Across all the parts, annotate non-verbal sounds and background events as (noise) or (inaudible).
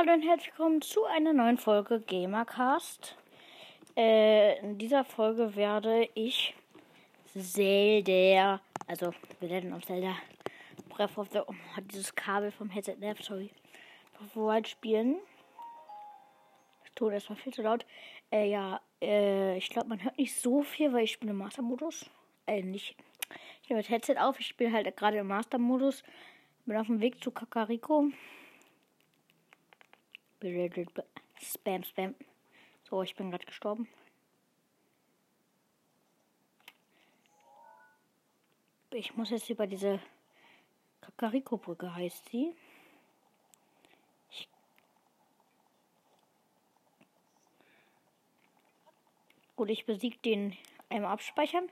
Hallo und herzlich willkommen zu einer neuen Folge Gamercast. Äh, in dieser Folge werde ich Zelda, also wir werden auf Zelda Breath of the oh, dieses Kabel vom Headset nervt, sorry. Wild spielen. Das Ton erstmal viel zu laut. Äh, ja, äh, ich glaube, man hört nicht so viel, weil ich spiele im Master-Modus. Äh, nicht. Ich nehme das Headset auf, ich spiele halt gerade im Master-Modus. Bin auf dem Weg zu Kakariko. Spam, Spam. So, ich bin gerade gestorben. Ich muss jetzt über diese Kakariko-Brücke heißt sie. Gut, ich besiege den einmal abspeichern.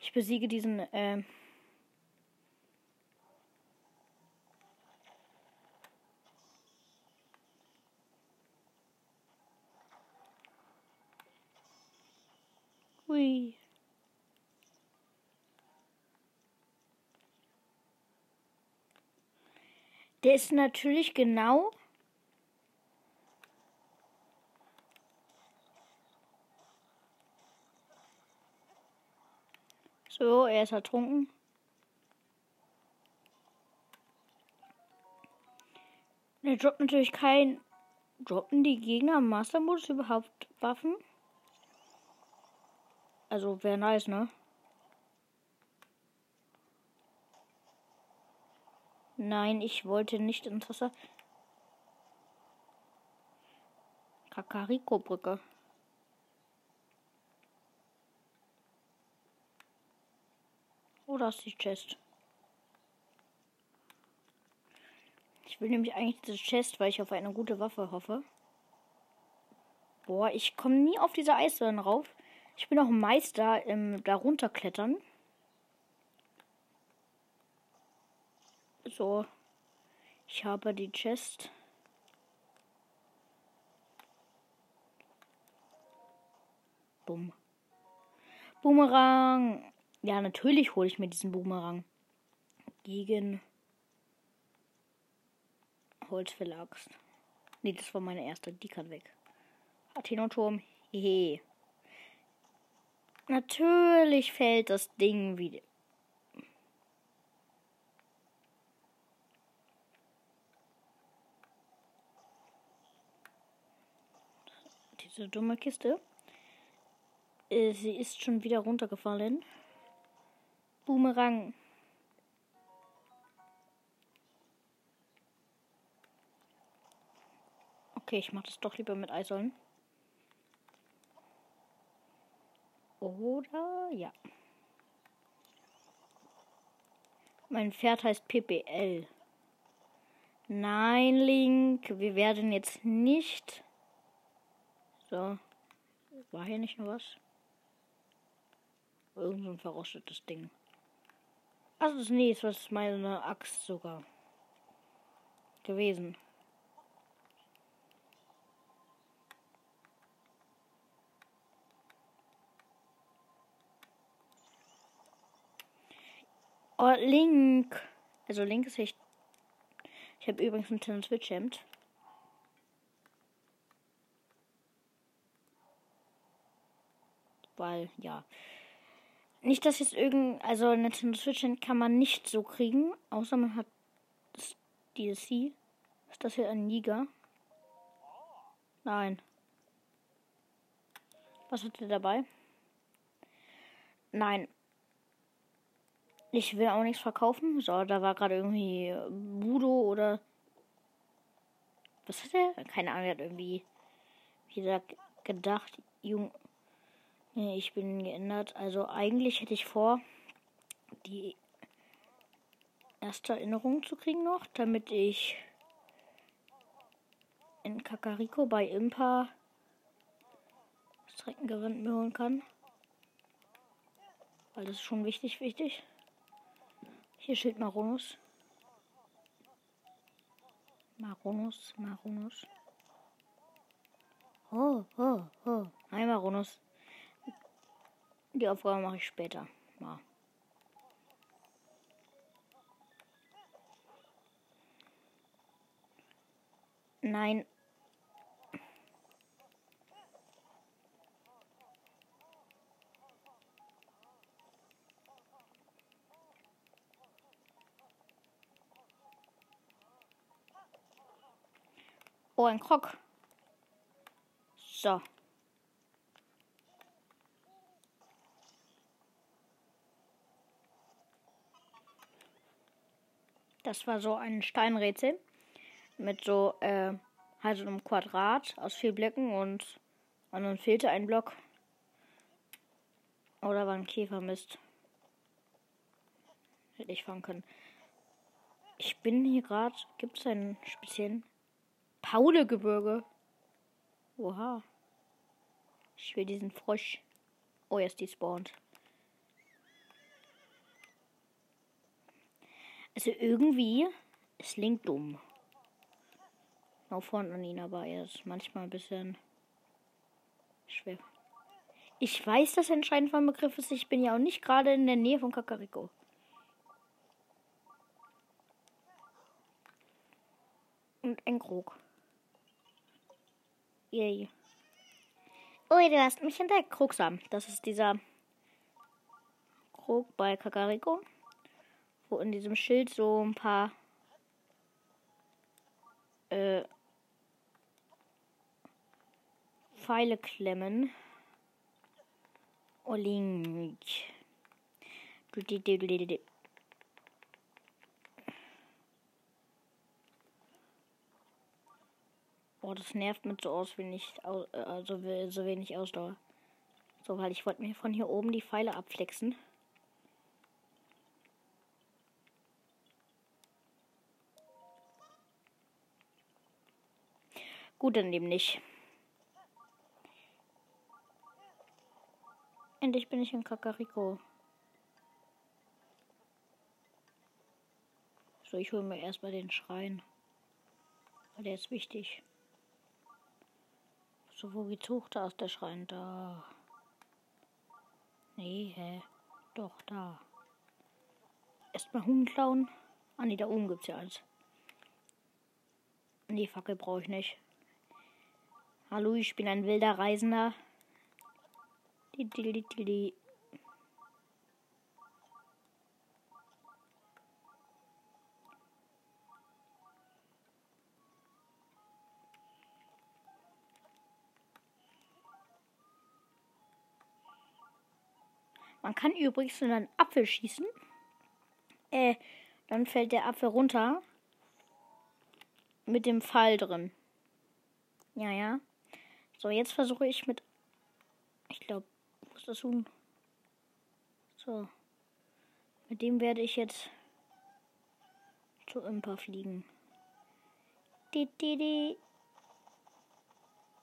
Ich besiege diesen äh, Hui. Der ist natürlich genau So, er ist ertrunken. Er droppt natürlich kein. Droppen die Gegner im Master-Modus überhaupt Waffen? Also wäre nice, ne? Nein, ich wollte nicht ins Wasser. Kakariko-Brücke. Oder ist die Chest? Ich will nämlich eigentlich diese Chest, weil ich auf eine gute Waffe hoffe. Boah, ich komme nie auf diese Eisbären rauf. Ich bin auch Meister im darunter klettern. So. Ich habe die Chest. Bumm. Boomerang. Ja, natürlich hole ich mir diesen Boomerang. Gegen Holzverlagst. Nee, das war meine erste. Die kann weg. Athenoturm. Hehe. Natürlich fällt das Ding wieder. Diese dumme Kiste. Äh, sie ist schon wieder runtergefallen. Boomerang. Okay, ich mache das doch lieber mit Eisollen. Oder ja. Mein Pferd heißt PPL. Nein, Link, wir werden jetzt nicht. So. War hier nicht nur was? Irgend so ein verrostetes Ding. Also das nächste, was ist meine Axt sogar gewesen. Oh, Link. Also Link ist echt. Ich habe übrigens ein Nintendo Switch Hemd. Weil, ja. Nicht, dass jetzt irgend. Also Nintendo Switch Hemd kann man nicht so kriegen. Außer man hat das DLC. Ist das hier ein Niger? Nein. Was hat er dabei? Nein, ich will auch nichts verkaufen. So, da war gerade irgendwie Budo oder. Was hat er? Keine Ahnung, er hat irgendwie wieder gedacht, Jung. Nee, ich bin geändert. Also eigentlich hätte ich vor, die erste Erinnerung zu kriegen noch, damit ich in Kakariko bei Impa Streckengewand mir holen kann. Weil das ist schon wichtig, wichtig. Hier steht Maronus. Maronus, Maronus. Oh, oh, oh. Hi, Maronus. Die Aufgabe mache ich später. Ja. Nein. Oh, ein Krog. So. Das war so ein Steinrätsel mit so äh, halt so einem Quadrat aus vier Blöcken und und dann fehlte ein Block. Oder war ein Käfermist. Hätte ich fangen können. Ich bin hier gerade. Gibt es einen speziellen Paulegebirge? Oha. Ich will diesen Frosch. Oh, jetzt die spawnt. Also irgendwie ist Link dumm. Auch vorne an ihn, aber er ist manchmal ein bisschen schwer. Ich weiß, dass er entscheidend vom Begriff ist. Ich bin ja auch nicht gerade in der Nähe von Kakariko. Und ein Krog. Yay. Ui, du hast mich entdeckt. Krugsam. Das ist dieser Krog bei Kakariko. Wo in diesem Schild so ein paar äh, Pfeile klemmen. Oh, Link. Oh, das nervt mit so aus wenig, also so wenig Ausdauer. So, weil ich wollte mir von hier oben die Pfeile abflexen. Gut, dann eben nicht. Endlich bin ich in Kakariko. So, ich hole mir erstmal den Schrein. Weil der ist wichtig. So, wo geht's hoch? Da ist der Schrein. Da. Nee, hä? Doch, da. Erstmal Huhn klauen. Ah, nee, da oben gibt's ja eins. Die Fackel brauche ich nicht. Hallo, ich bin ein wilder Reisender. Man kann übrigens in einen Apfel schießen. Äh, dann fällt der Apfel runter. Mit dem Pfeil drin. Ja, ja. So, jetzt versuche ich mit. Ich glaube, wo ist das Huhn? So. Mit dem werde ich jetzt zu Impa fliegen.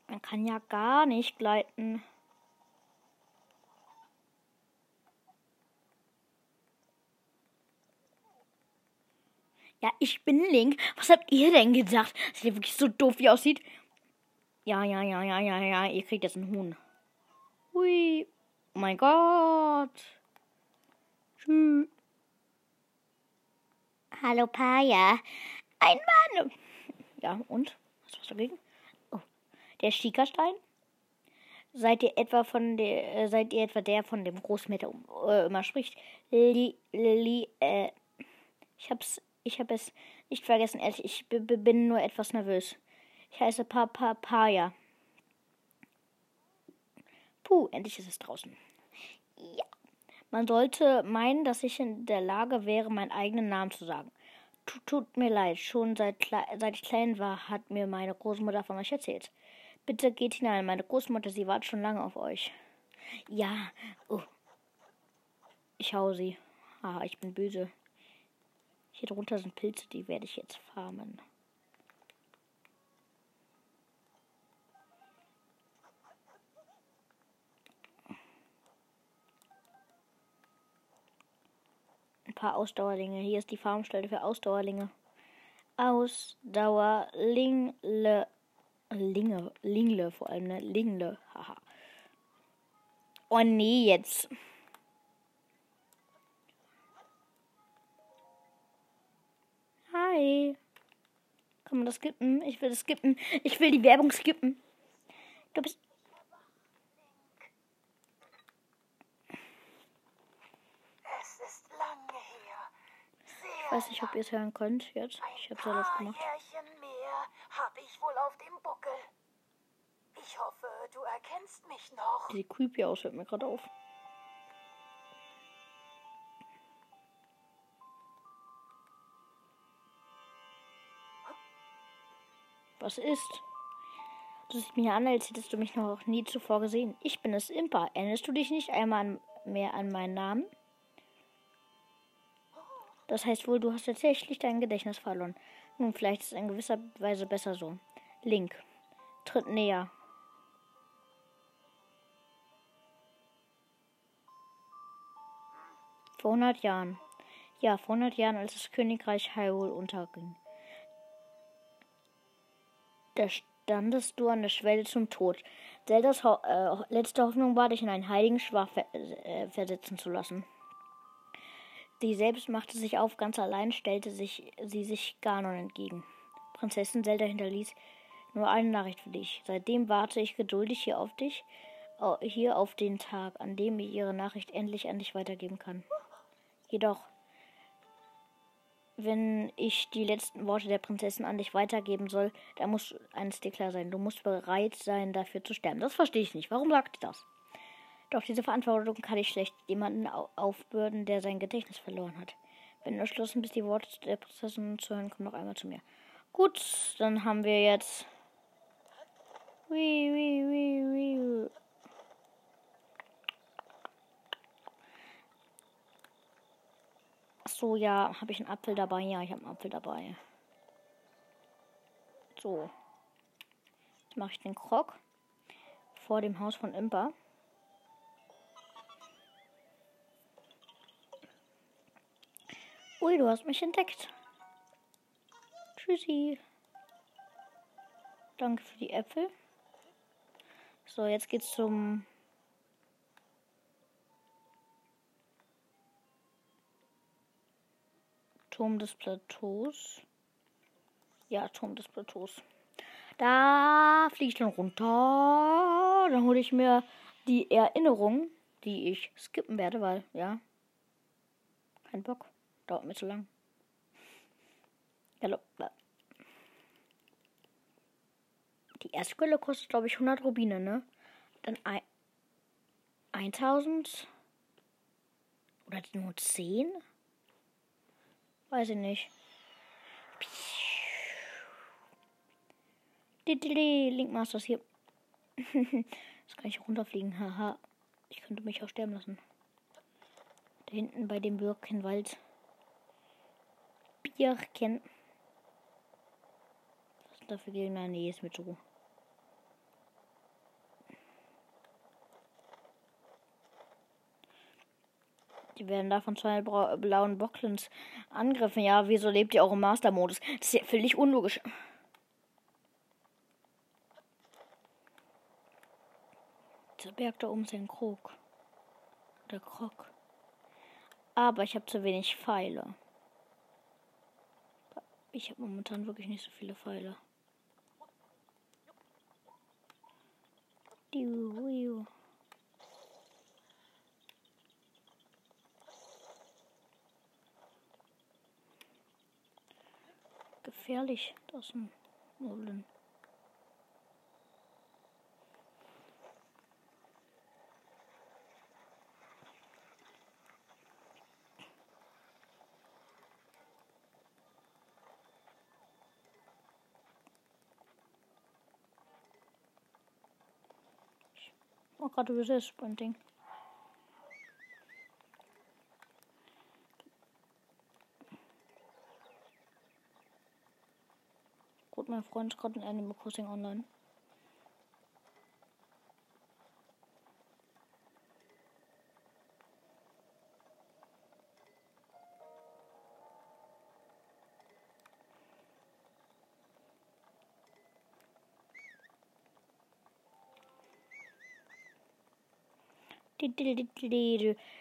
Man kann ja gar nicht gleiten. Ja, ich bin Link. Was habt ihr denn gedacht? Dass der wirklich so doof wie aussieht? Ja, ja, ja, ja, ja, ja. Ihr kriegt jetzt ein Huhn. Hui. Oh mein Gott. Tschüss. Hallo, Paya. Ein Mann. Ja, und? Was war's dagegen? Oh. Der Schiekerstein? Seid ihr etwa von der, äh, seid ihr etwa der von dem Großmeter äh, immer spricht? Li, li, äh, ich hab's, ich hab es nicht vergessen, ehrlich, ich bin nur etwas nervös. Ich heiße Papaya. Puh, endlich ist es draußen. Ja. Man sollte meinen, dass ich in der Lage wäre, meinen eigenen Namen zu sagen. Tut, tut mir leid, schon seit, seit ich klein war, hat mir meine Großmutter von euch erzählt. Bitte geht hinein, meine Großmutter, sie wartet schon lange auf euch. Ja, oh. Ich hau sie. Ah, ich bin böse. Hier drunter sind Pilze, die werde ich jetzt farmen. paar Ausdauerlinge. Hier ist die Farmstelle für Ausdauerlinge. Ausdauerlingle. Linge. Lingle vor allem, ne? Lingle. Haha. Oh nee, jetzt. Hi. Kann man das skippen? Ich will das skippen. Ich will die Werbung skippen. Du bist. Es ist lange her. Sehr Ich weiß nicht, ob ihr es hören könnt jetzt. Ich habe es ja laut gemacht. Jährchen mehr habe ich wohl auf dem Buckel. Ich hoffe, du erkennst mich noch. Die sieht creepy aus, hört mir gerade auf. Was ist? Du siehst mich an, als hättest du mich noch nie zuvor gesehen. Ich bin es, Impa. Erinnerst du dich nicht einmal an, mehr an meinen Namen? Das heißt wohl, du hast tatsächlich dein Gedächtnis verloren. Nun, vielleicht ist es in gewisser Weise besser so. Link. Tritt näher. Vor 100 Jahren. Ja, vor 100 Jahren, als das Königreich Hyrule unterging. Da standest du an der Schwelle zum Tod. Zeldas Ho äh, letzte Hoffnung war, dich in einen heiligen Schwach ver äh, versetzen zu lassen. Sie selbst machte sich auf, ganz allein stellte sich, sie sich Ganon entgegen. Prinzessin Zelda hinterließ nur eine Nachricht für dich. Seitdem warte ich geduldig hier auf dich, hier auf den Tag, an dem ich ihre Nachricht endlich an dich weitergeben kann. Jedoch, wenn ich die letzten Worte der Prinzessin an dich weitergeben soll, dann muss eines dir klar sein. Du musst bereit sein, dafür zu sterben. Das verstehe ich nicht. Warum sagt ihr das? Doch diese Verantwortung kann ich schlecht jemanden au- aufbürden, der sein Gedächtnis verloren hat. Wenn du entschlossen bist, die Worte der Prinzessin zu hören, komm noch einmal zu mir. Gut, dann haben wir jetzt. Hui, hui, hui, hui. So, ja, habe ich einen Apfel dabei? Ja, ich habe einen Apfel dabei. So. Jetzt mache ich den Krog vor dem Haus von Impa. Ui, du hast mich entdeckt. Tschüssi. Danke für die Äpfel. So, jetzt geht's zum Turm des Plateaus. Ja, Turm des Plateaus. Da fliege ich dann runter. Dann hole ich mir die Erinnerung, die ich skippen werde, weil, ja, kein Bock. Dauert mir zu lang. Hallo. Die erste Quelle kostet, glaube ich, 100 Rubine, ne? Dann ein, 1000? Oder nur 10? Weiß ich nicht. Didili, Linkmasters hier. (laughs) Jetzt kann ich runterfliegen. Haha. Ich könnte mich auch sterben lassen. Da hinten bei dem Birkenwald. Birken. Was sind da für Gegner? Nee, ist mit so. Die werden da von zwei blauen Bocklins angegriffen. Ja, wieso lebt ihr auch im Master-Modus? Das ist ja völlig unlogisch. Dieser Berg da oben ist ein Krog. Oder Krog. Aber ich habe zu wenig Pfeile. Ich habe momentan wirklich nicht so viele Pfeile. Diu, diu. Gefährlich, das sind Moblin. Oh, gerade Resist Sprinting. Gut, mein Freund gerade in Animal Crossing online.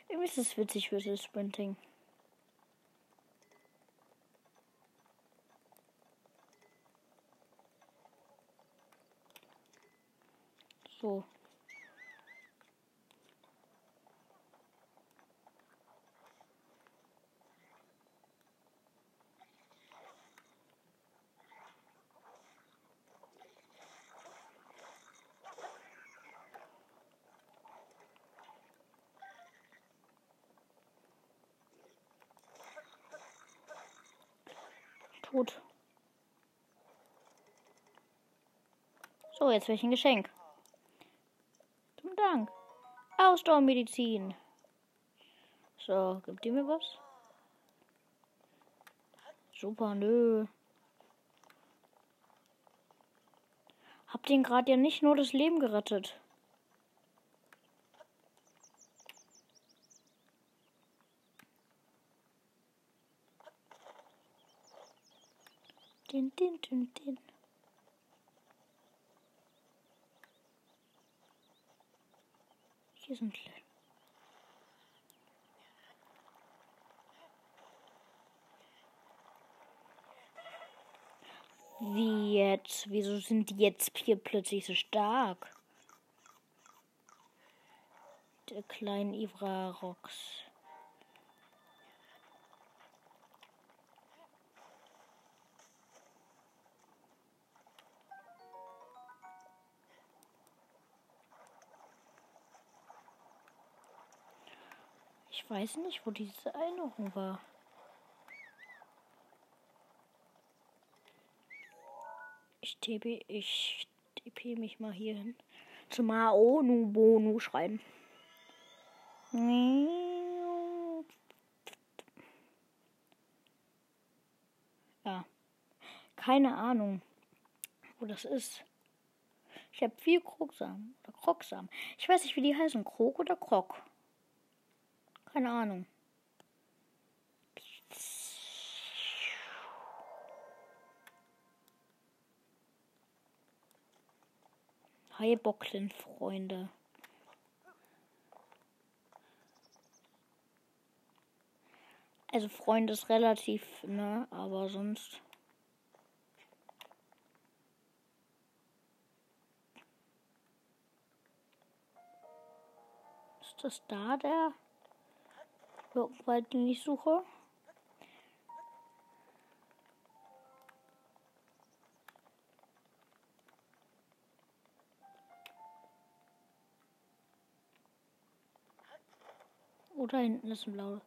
Irgendwie ist es witzig für das Sprinting. So. So, jetzt welchen Geschenk. Ausdauermedizin. So, gibt ihr mir was? Super, nö. Habt ihn gerade ja nicht nur das Leben gerettet. Din, din, din, din. Sind Le Wie jetzt? Wieso sind die jetzt hier plötzlich so stark? Der kleine Ivra Rox. Weiß nicht, wo diese Erinnerung war. Ich TP, ich TP mich mal hier hin. Zum Aonu Bonu schreiben. Ja. Keine Ahnung, wo das ist. Ich habe viel Krogsamen oder Krogsamen. Ich weiß nicht, wie die heißen. Krog oder Krog. Keine Ahnung. Hi Bocklin, Freunde. Also Freunde ist relativ, ne, aber sonst. Ist das da der? Wald, den ich suche. Da hinten ist ein Blau.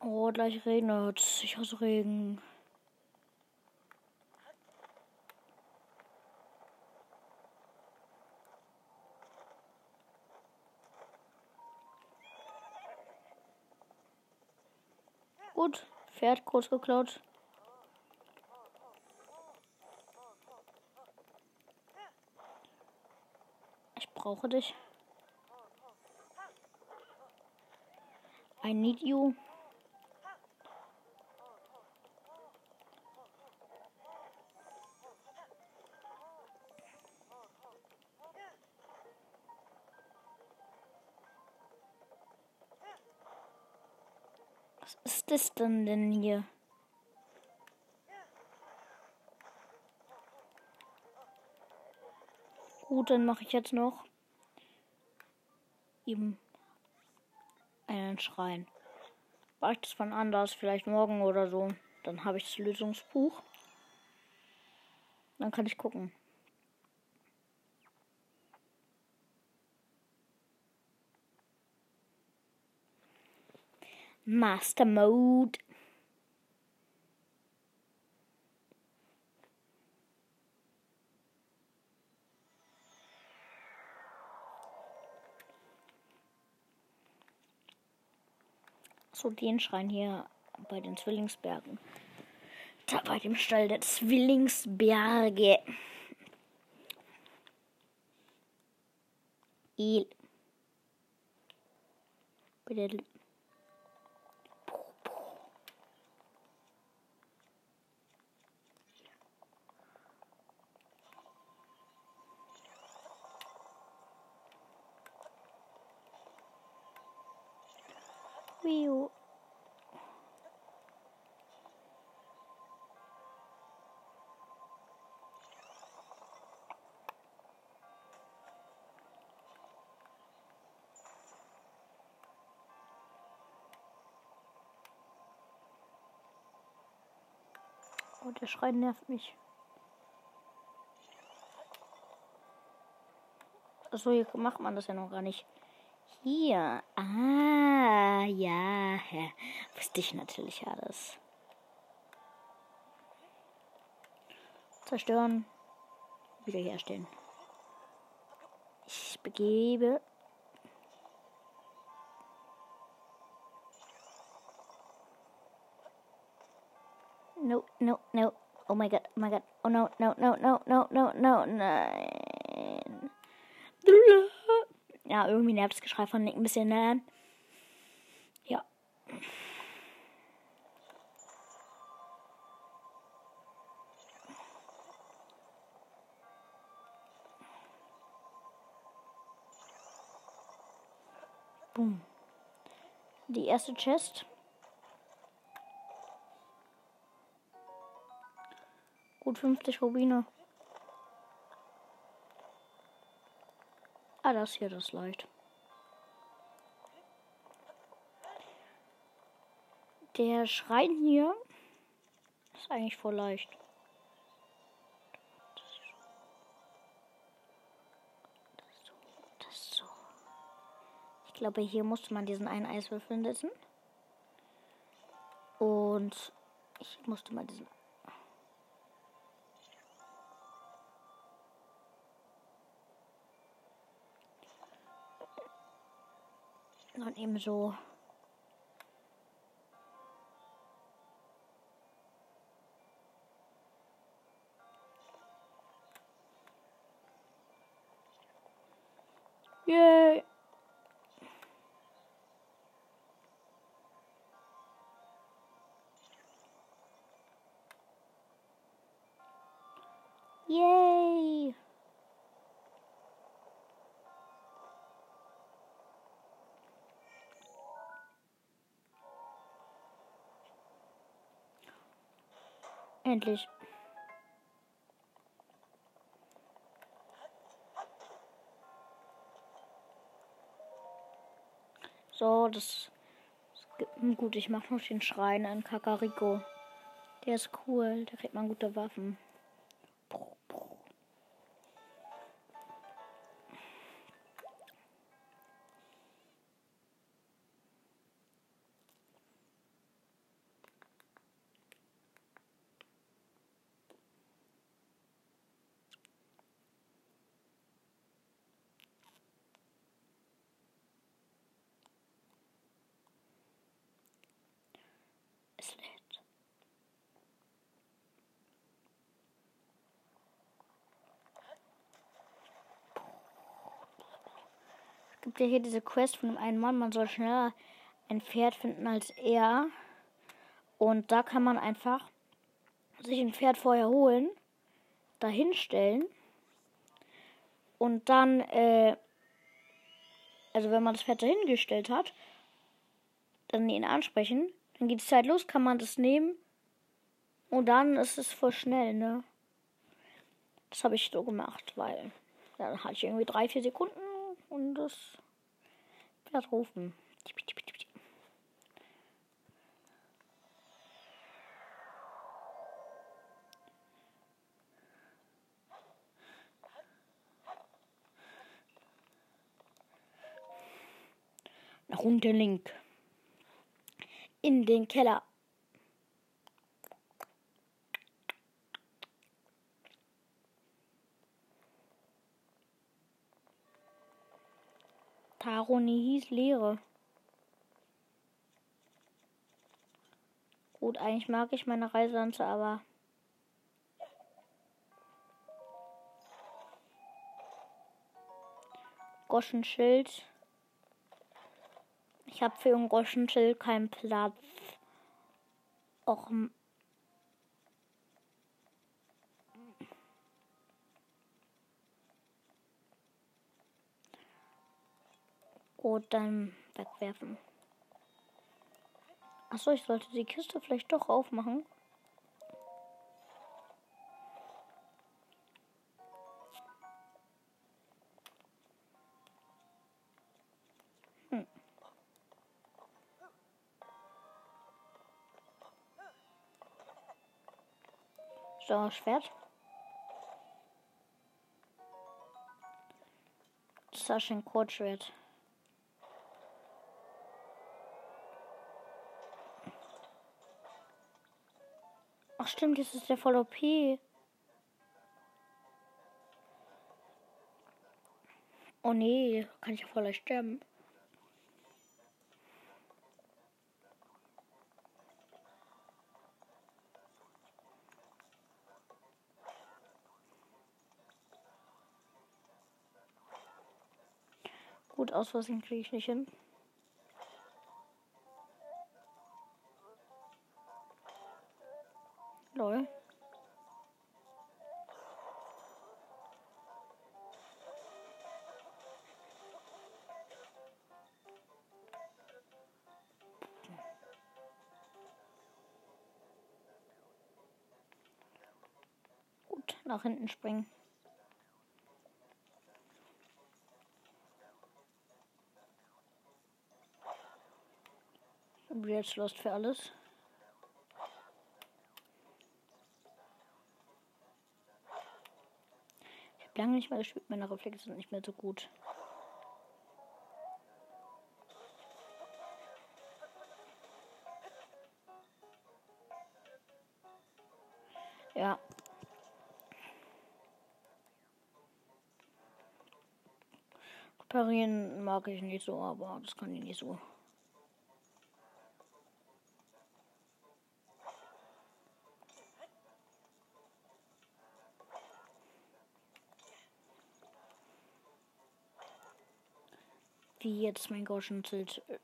Oh, gleich regnet. Ich hasse Regen. Gut, Pferd kurz geklaut. Ich brauche dich. I need you. Ist denn denn hier? Gut, dann mache ich jetzt noch eben einen Schrein. War ich das von anders, vielleicht morgen oder so. Dann habe ich das Lösungsbuch. Dann kann ich gucken. Master Mode. So, den Schrein hier bei den Zwillingsbergen. Da bei dem Stall der Zwillingsberge. Il. Bei Bio. Oh, der Schrein nervt mich. So hier macht man das ja noch gar nicht. Hier. Ah, ja. Wusste ich natürlich alles. Zerstören. Wiederherstellen. Ich begebe. No, no, no. Oh my god, oh my god. Oh no, no, no, no, no, no, no, nein. Ja, irgendwie nervt das Geschrei von Nick ein bisschen, ne? Ja. Boom. Die erste Chest. Gut 50 Rubine. Ah, das hier, das leicht. Der Schrein hier ist eigentlich voll leicht. Ich glaube, hier musste man diesen einen Eiswürfel setzen. Und ich musste mal diesen Und eben so. Yay. Yay. Endlich. So, das, das gut. Ich mache noch den Schrein an Kakariko. Der ist cool. Da kriegt man gute Waffen. Gibt ja hier diese Quest von dem einen Mann, man soll schneller ein Pferd finden als er. Und da kann man einfach sich ein Pferd vorher holen, dahinstellen und dann, äh, also wenn man das Pferd dahingestellt hat, dann ihn ansprechen, dann geht die Zeit los, kann man das nehmen und dann ist es voll schnell, ne? Das habe ich so gemacht, weil dann hatte ich irgendwie drei, vier Sekunden und das wird rufen. Nach unten Link. In den Keller. Taroni hieß Leere. Gut, eigentlich mag ich meine Reiselanze, aber. Goschenschild. Ich habe für ein Goschenschild keinen Platz. Och, Gut, dann wegwerfen. Achso, ich sollte die Kiste vielleicht doch aufmachen. Hm. So, Schwert. Sascha Kurzschwert. Ach stimmt, das ist der voll OP. Oh nee, kann ich ja voll sterben. Gut, aus Versehen kriege ich nicht hin. Nach hinten springen. Jetzt Lust für alles. Ich habe lange nicht mehr gespielt, meine Reflexe sind nicht mehr so gut. Mag ich nicht so, aber das kann ich nicht so. Wie jetzt mein Goschenschild. Ja,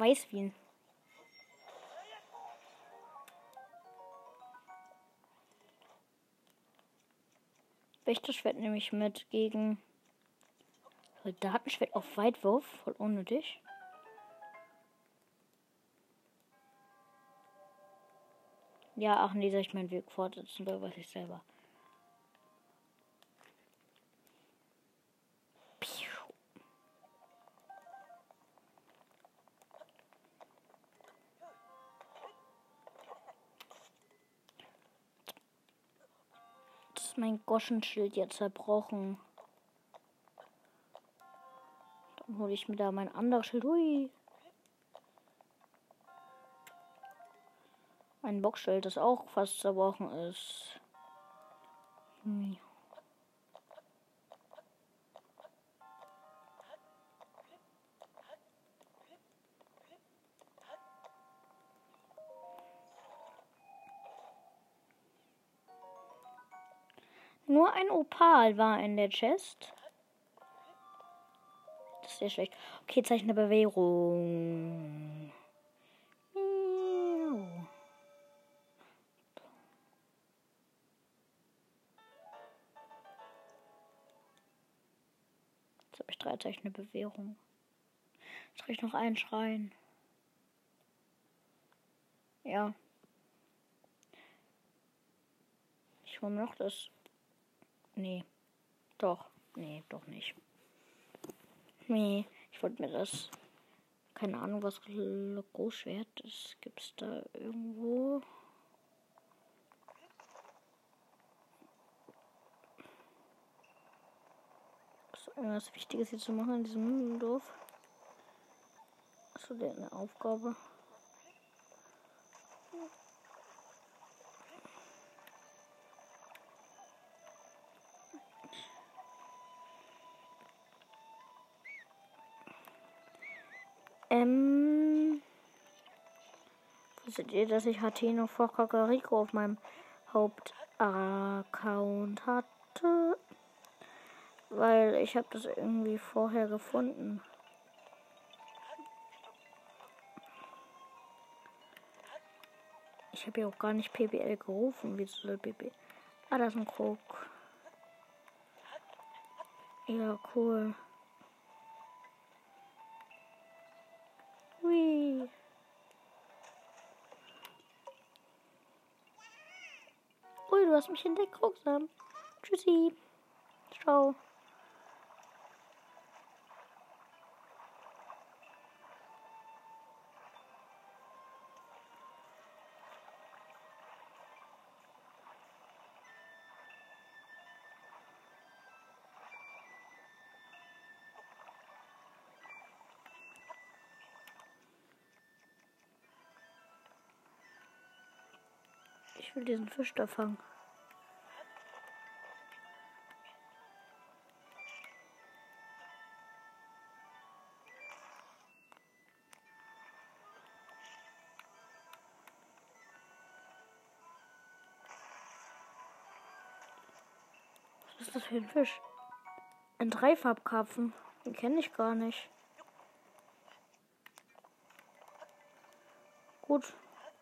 weiß wie. Wächterschwert nehme ich mit gegen Soldatenschwert auf Weitwurf, voll unnötig. Ja, ach nee, soll ich meinen Weg fortsetzen oder was ich selber. Goschenschild jetzt zerbrochen. Dann hole ich mir da mein anderes Schild. Hui. Ein Boxschild, das auch fast zerbrochen ist. Hm. Nur ein Opal war in der Chest. Das ist sehr schlecht. Okay, Zeichen der Bewährung. Freizeichen eine Bewährung. Jetzt krieg ich noch einen Schrein. Ja. Ich hole noch das. Nee. Doch. Nee, doch nicht. Nee, ich wollte mir das. Keine Ahnung, was Großschwert ist. Gibt's da irgendwo? irgendwas Wichtiges hier zu machen in diesem Dorf. Achso, der hat eine Aufgabe. Ihr, dass ich Hateno vor Kakariko auf meinem Hauptaccount hatte? Weil ich habe das irgendwie vorher gefunden. Ich habe ja auch gar nicht PBL gerufen. Wie soll PBL? Ah, da ist ein Krog. Ja, cool. Hast mich entdeckt, Rucksam. Tschüssi. Ciao. Ich will diesen Fisch da fangen. Für ein Fisch? Ein Dreifarbkarpfen. Den kenne ich gar nicht. Gut.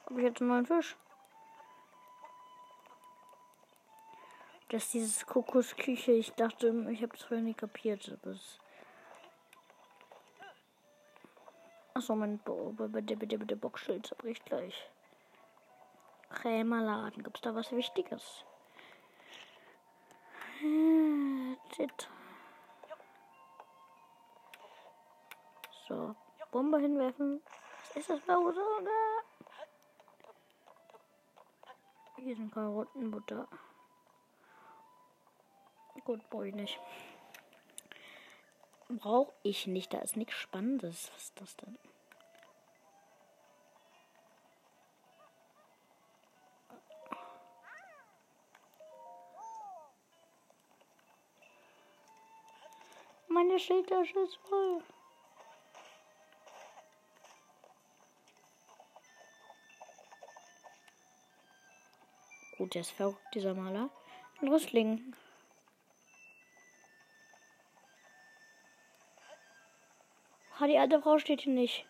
Habe ich jetzt einen neuen Fisch? Das ist dieses Kokosküche. Ich dachte, ich habe das vorher nicht kapiert. Aber es Achso, mein Boxschild zerbricht gleich. Krämerladen. Gibt es da was Wichtiges? Shit. So, Bombe hinwerfen. Was ist das blaue Sonne? Hier sind Karottenbutter. Gut, brauche ich nicht. Brauche ich nicht. Da ist nichts Spannendes. Was ist das denn? Meine Schildtasche ist voll. Gut, der ist verrückt, dieser Maler. Ein Rüstling. Ah, die alte Frau steht hier nicht.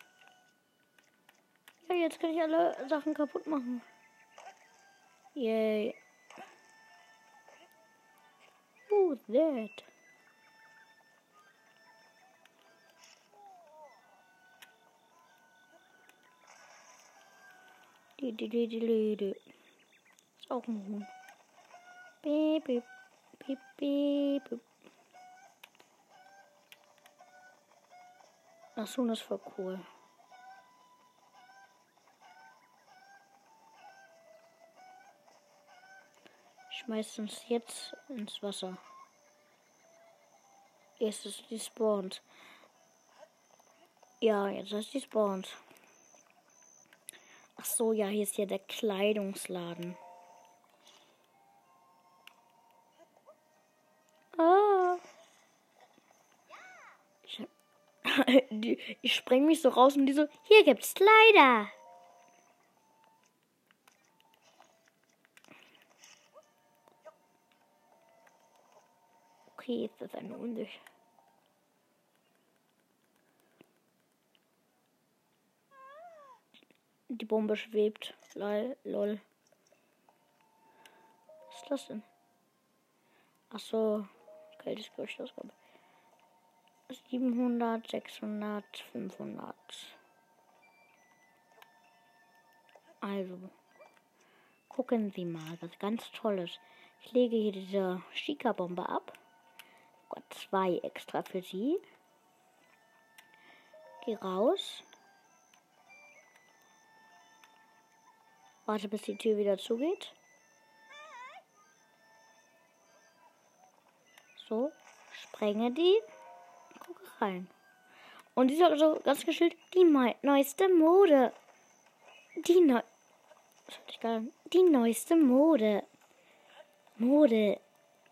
Ja, jetzt kann ich alle Sachen kaputt machen. Yay. Who's that? Ist auch ein Huhn. Beep, beep, beep, beep. Das Huhn ist voll cool. Schmeißt uns jetzt ins Wasser. Jetzt ist die spawnt. Ja, jetzt ist die spawnt. Ach so, ja, hier ist ja der Kleidungsladen. Ah. Ich, (laughs) ich spreng mich so raus und die so, hier gibt's Kleider. Okay, ist das ein Unsicht. Die Bombe schwebt. Lol. lol. Was ist das denn? Ach so. Kaltes Gerüchtausgabe. 700, 600, 500. Also. Gucken Sie mal, was ganz Tolles. Ich lege hier diese Schika-Bombe ab. Gott, zwei extra für Sie. Geh raus. Warte, bis die Tür wieder zugeht. So, sprenge die. Gucke rein. Und die ist so ganz geschillt, die neueste Mode. Die neu die neueste Mode. Mode.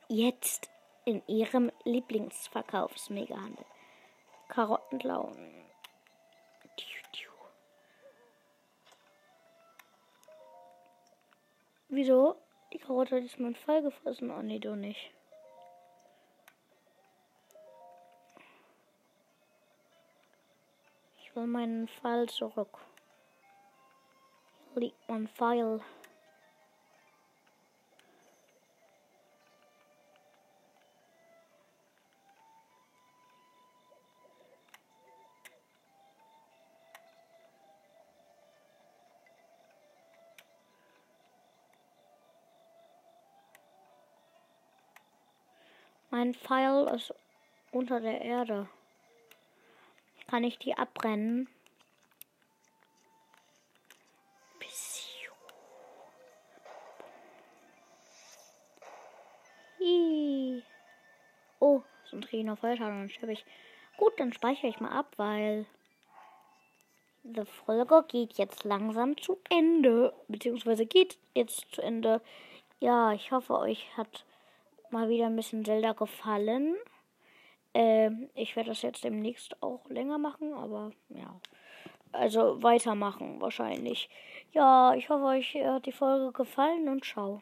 Jetzt in ihrem Lieblingsverkaufsmegahandel. Karottenklauen. Wieso? Die Karotte hat jetzt meinen Fall gefressen. Oh nee, doch nicht. Ich will meinen Pfeil zurück. Hier liegt mein Pfeil. Mein Pfeil ist unter der Erde. Kann ich die abbrennen? Oh, so ein Trainer Feuerschaden und sterbe ich. Gut, dann speichere ich mal ab, weil die Folge geht jetzt langsam zu Ende. Beziehungsweise geht jetzt zu Ende. Ja, ich hoffe, euch hat mal wieder ein bisschen Zelda gefallen. Ähm, ich werde das jetzt demnächst auch länger machen, aber ja. Also weitermachen wahrscheinlich. Ja, ich hoffe, euch hat die Folge gefallen und ciao.